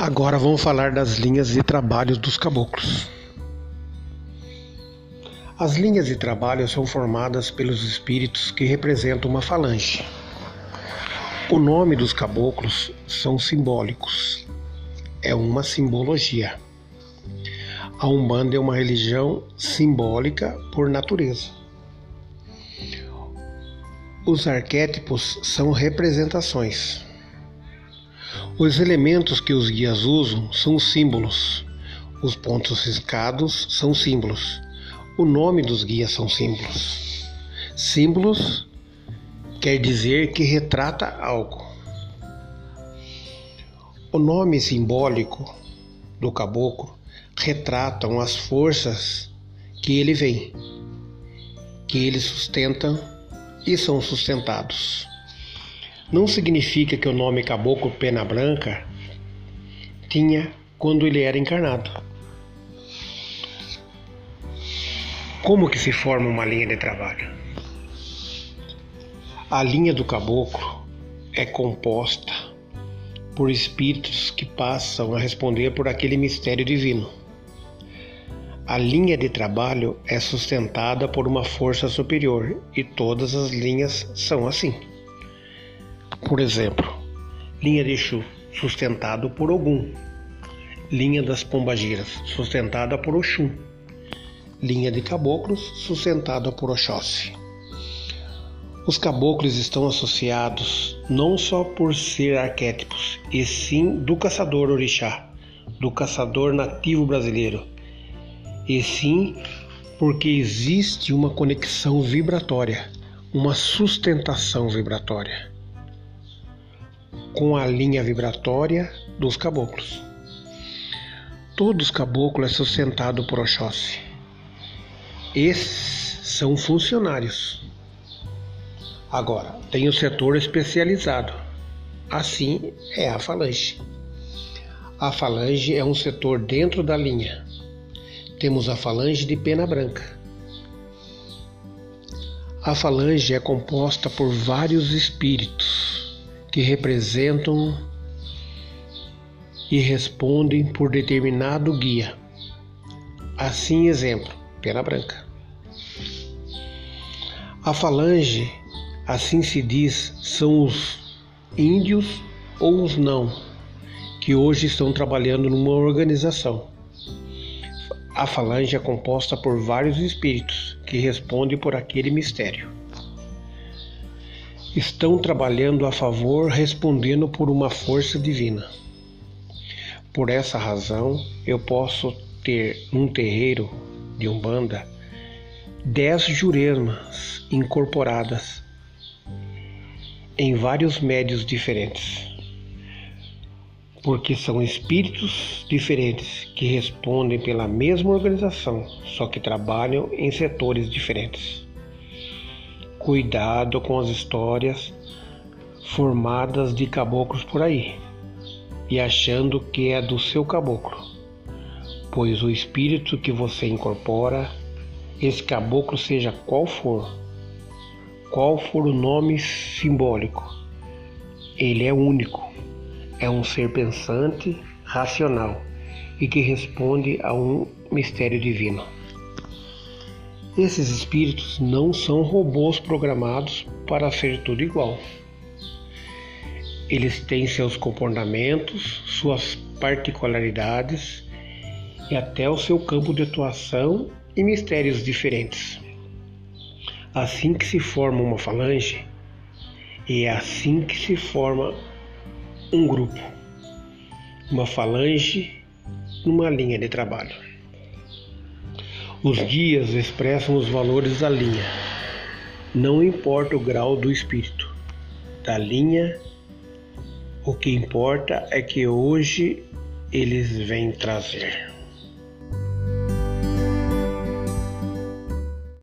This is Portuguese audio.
Agora vamos falar das linhas de trabalho dos caboclos. As linhas de trabalho são formadas pelos espíritos que representam uma falange. O nome dos caboclos são simbólicos. É uma simbologia. A Umbanda é uma religião simbólica por natureza. Os arquétipos são representações. Os elementos que os guias usam são símbolos. Os pontos riscados são símbolos. O nome dos guias são símbolos. Símbolos quer dizer que retrata algo. O nome simbólico do caboclo retratam as forças que ele vem, que ele sustenta e são sustentados não significa que o nome Caboclo Pena Branca tinha quando ele era encarnado. Como que se forma uma linha de trabalho? A linha do caboclo é composta por espíritos que passam a responder por aquele mistério divino. A linha de trabalho é sustentada por uma força superior e todas as linhas são assim. Por exemplo, linha de Exu, sustentado por Ogum. Linha das Pombagiras, sustentada por Oxum. Linha de Caboclos, sustentada por Oxóssi. Os caboclos estão associados não só por ser arquétipos, e sim do caçador orixá, do caçador nativo brasileiro, e sim porque existe uma conexão vibratória, uma sustentação vibratória com a linha vibratória dos caboclos. Todos os caboclos é sustentado por Oxóssi. Esses são funcionários. Agora, tem o setor especializado. Assim é a falange. A falange é um setor dentro da linha. Temos a falange de pena branca. A falange é composta por vários espíritos que representam e respondem por determinado guia. Assim, exemplo, pena branca. A falange, assim se diz, são os índios ou os não, que hoje estão trabalhando numa organização. A falange é composta por vários espíritos que respondem por aquele mistério estão trabalhando a favor, respondendo por uma força divina. Por essa razão, eu posso ter num terreiro de Umbanda dez juremas incorporadas em vários médios diferentes, porque são espíritos diferentes que respondem pela mesma organização, só que trabalham em setores diferentes. Cuidado com as histórias formadas de caboclos por aí e achando que é do seu caboclo, pois o espírito que você incorpora, esse caboclo, seja qual for, qual for o nome simbólico, ele é único, é um ser pensante, racional e que responde a um mistério divino. Esses espíritos não são robôs programados para ser tudo igual. Eles têm seus comportamentos, suas particularidades e até o seu campo de atuação e mistérios diferentes. Assim que se forma uma falange, e é assim que se forma um grupo, uma falange numa linha de trabalho. Os guias expressam os valores da linha. Não importa o grau do espírito da linha, o que importa é que hoje eles vêm trazer.